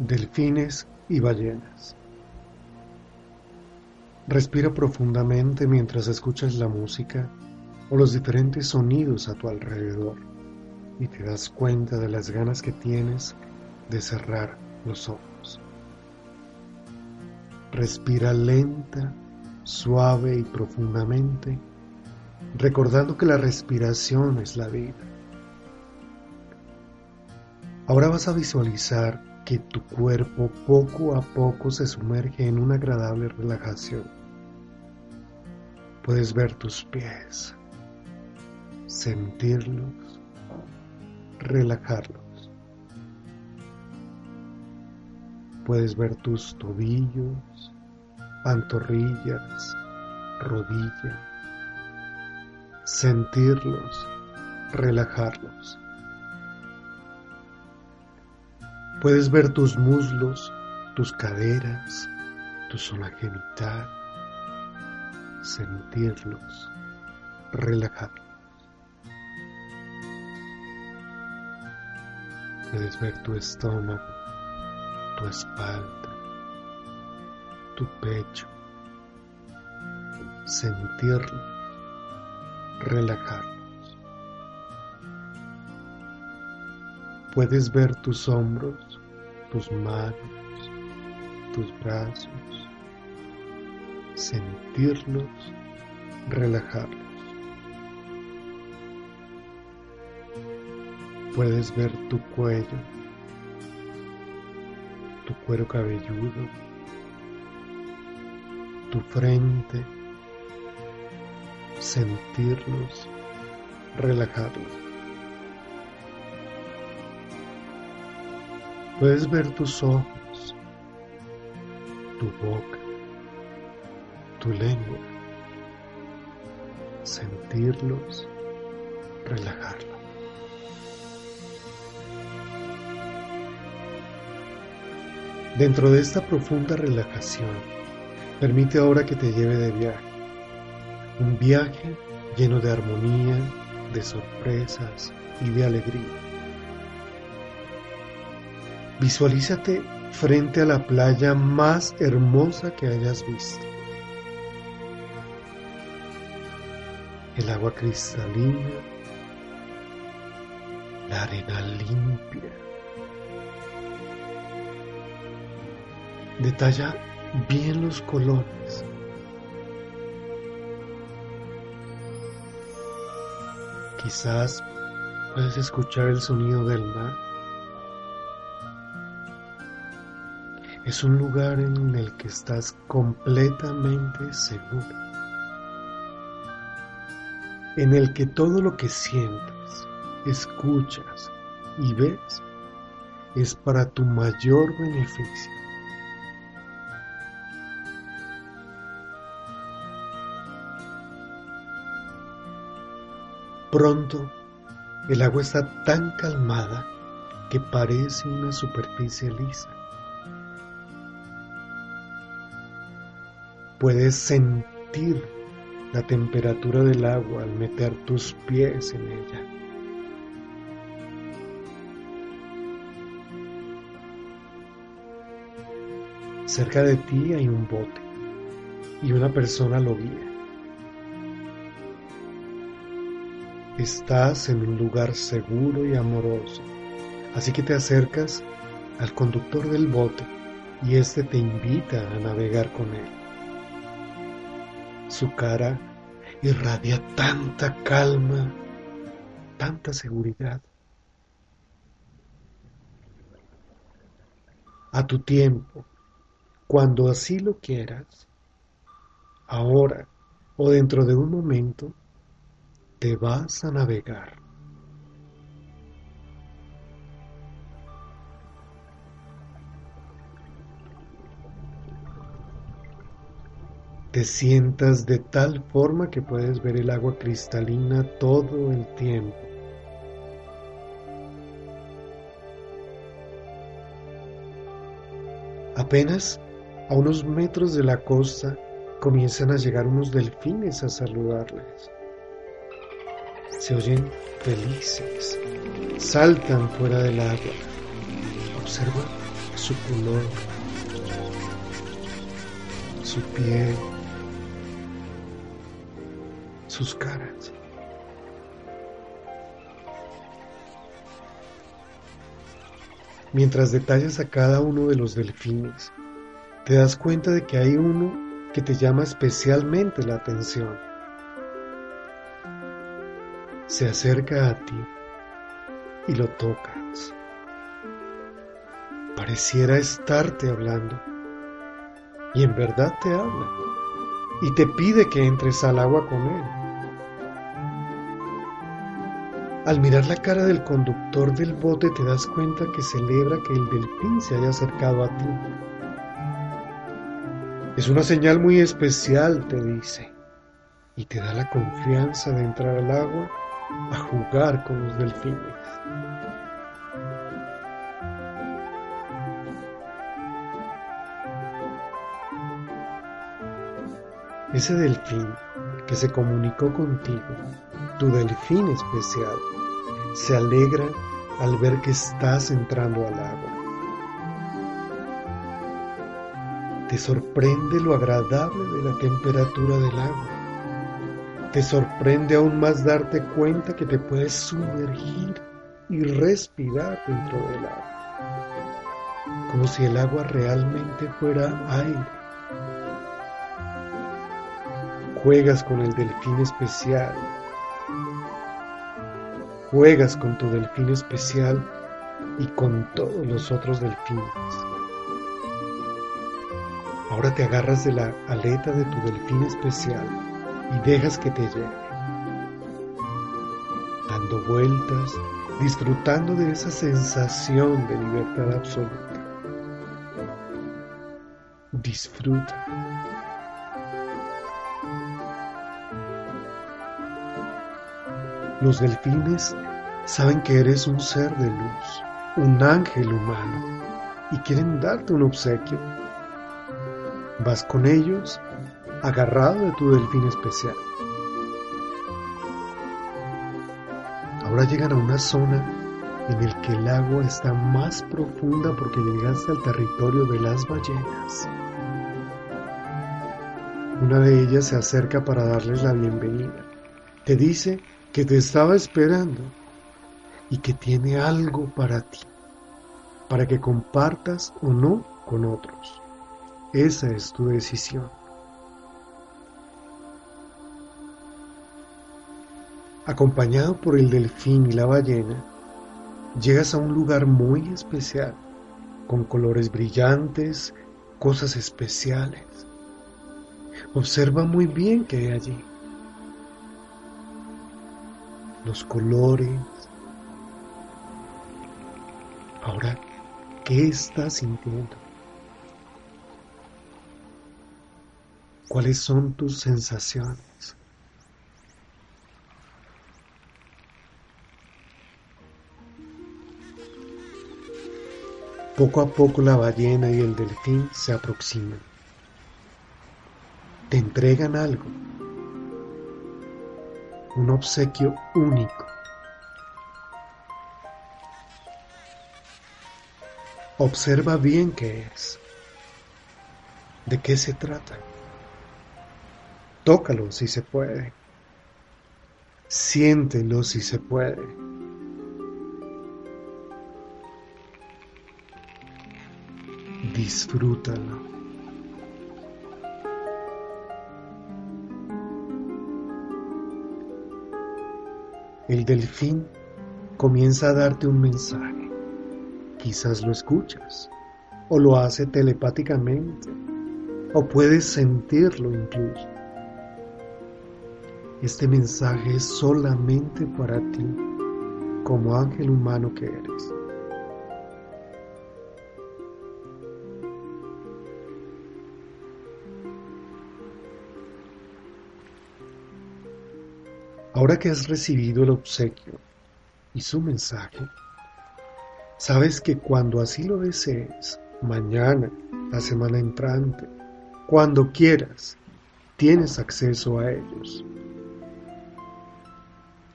Delfines y ballenas. Respira profundamente mientras escuchas la música o los diferentes sonidos a tu alrededor y te das cuenta de las ganas que tienes de cerrar los ojos. Respira lenta, suave y profundamente, recordando que la respiración es la vida. Ahora vas a visualizar que tu cuerpo poco a poco se sumerge en una agradable relajación. Puedes ver tus pies, sentirlos, relajarlos. Puedes ver tus tobillos, pantorrillas, rodillas, sentirlos, relajarlos. Puedes ver tus muslos, tus caderas, tu zona genital, sentirlos, relajarlos. Puedes ver tu estómago, tu espalda, tu pecho, sentirlos, relajarlos. Puedes ver tus hombros, tus manos, tus brazos, sentirlos, relajarlos. Puedes ver tu cuello, tu cuero cabelludo, tu frente, sentirlos, relajarlos. Puedes ver tus ojos, tu boca, tu lengua, sentirlos, relajarlos. Dentro de esta profunda relajación, permite ahora que te lleve de viaje. Un viaje lleno de armonía, de sorpresas y de alegría. Visualízate frente a la playa más hermosa que hayas visto. El agua cristalina, la arena limpia. Detalla bien los colores. Quizás puedes escuchar el sonido del mar. Es un lugar en el que estás completamente seguro. En el que todo lo que sientes, escuchas y ves es para tu mayor beneficio. Pronto, el agua está tan calmada que parece una superficie lisa. Puedes sentir la temperatura del agua al meter tus pies en ella. Cerca de ti hay un bote y una persona lo guía. Estás en un lugar seguro y amoroso, así que te acercas al conductor del bote y éste te invita a navegar con él. Su cara irradia tanta calma, tanta seguridad. A tu tiempo, cuando así lo quieras, ahora o dentro de un momento te vas a navegar. Te sientas de tal forma que puedes ver el agua cristalina todo el tiempo. Apenas a unos metros de la costa comienzan a llegar unos delfines a saludarles. Se oyen felices, saltan fuera del agua, observa su color, su piel, sus caras. Mientras detallas a cada uno de los delfines, te das cuenta de que hay uno que te llama especialmente la atención. Se acerca a ti y lo tocas. Pareciera estarte hablando. Y en verdad te habla y te pide que entres al agua con él. Al mirar la cara del conductor del bote te das cuenta que celebra que el delfín se haya acercado a ti. Es una señal muy especial, te dice, y te da la confianza de entrar al agua a jugar con los delfines. Ese delfín que se comunicó contigo, tu delfín especial, se alegra al ver que estás entrando al agua. Te sorprende lo agradable de la temperatura del agua. Te sorprende aún más darte cuenta que te puedes sumergir y respirar dentro del agua, como si el agua realmente fuera aire juegas con el delfín especial, juegas con tu delfín especial y con todos los otros delfines. Ahora te agarras de la aleta de tu delfín especial y dejas que te lleve, dando vueltas, disfrutando de esa sensación de libertad absoluta. Disfruta. Los delfines saben que eres un ser de luz, un ángel humano, y quieren darte un obsequio. Vas con ellos agarrado de tu delfín especial. Ahora llegan a una zona en el que el agua está más profunda porque llegaste al territorio de las ballenas. Una de ellas se acerca para darles la bienvenida. Te dice que te estaba esperando y que tiene algo para ti, para que compartas o no con otros. Esa es tu decisión. Acompañado por el delfín y la ballena, llegas a un lugar muy especial, con colores brillantes, cosas especiales. Observa muy bien qué hay allí los colores. Ahora, ¿qué estás sintiendo? ¿Cuáles son tus sensaciones? Poco a poco la ballena y el delfín se aproximan. Te entregan algo un obsequio único. Observa bien qué es, de qué se trata. Tócalo si se puede. Siéntelo si se puede. Disfrútalo. El delfín comienza a darte un mensaje. Quizás lo escuchas, o lo hace telepáticamente, o puedes sentirlo incluso. Este mensaje es solamente para ti, como ángel humano que eres. Ahora que has recibido el obsequio y su mensaje, sabes que cuando así lo desees, mañana, la semana entrante, cuando quieras, tienes acceso a ellos.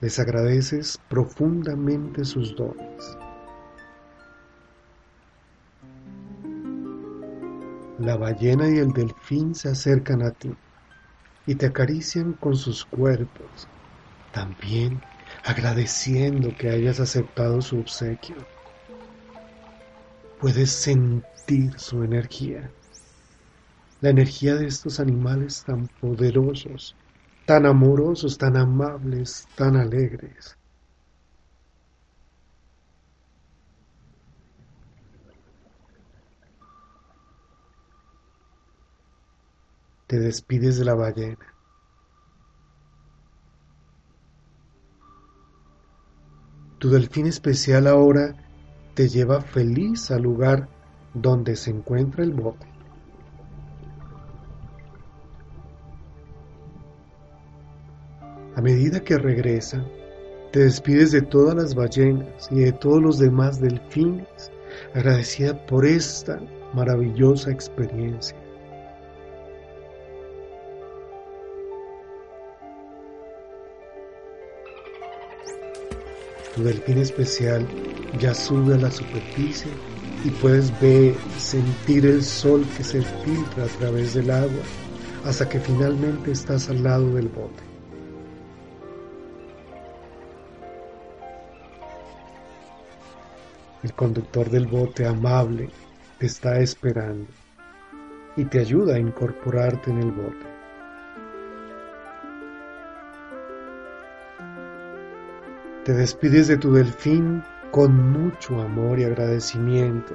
Les agradeces profundamente sus dones. La ballena y el delfín se acercan a ti y te acarician con sus cuerpos también agradeciendo que hayas aceptado su obsequio. Puedes sentir su energía, la energía de estos animales tan poderosos, tan amorosos, tan amables, tan alegres. Te despides de la ballena Tu delfín especial ahora te lleva feliz al lugar donde se encuentra el bote. A medida que regresa, te despides de todas las ballenas y de todos los demás delfines, agradecida por esta maravillosa experiencia. Tu delfín especial ya sube a la superficie y puedes ver, sentir el sol que se filtra a través del agua hasta que finalmente estás al lado del bote. El conductor del bote amable te está esperando y te ayuda a incorporarte en el bote. Te despides de tu delfín con mucho amor y agradecimiento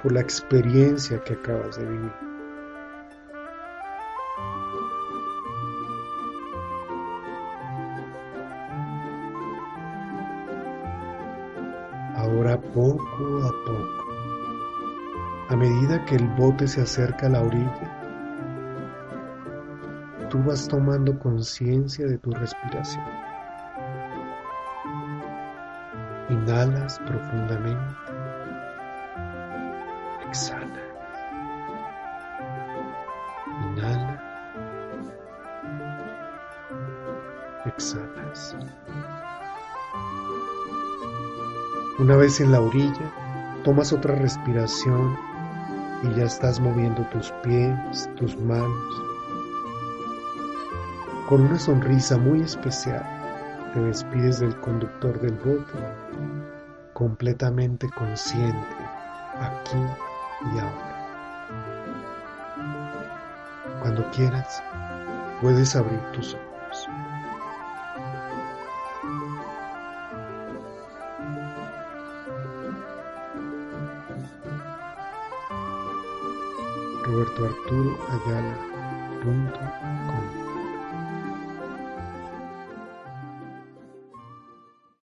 por la experiencia que acabas de vivir. Ahora poco a poco, a medida que el bote se acerca a la orilla, tú vas tomando conciencia de tu respiración. Inhalas profundamente. Exhala. Inhala. Exhalas. Una vez en la orilla, tomas otra respiración y ya estás moviendo tus pies, tus manos. Con una sonrisa muy especial, te despides del conductor del bote, completamente consciente, aquí y ahora. Cuando quieras, puedes abrir tus ojos. Roberto Arturo Ayala.com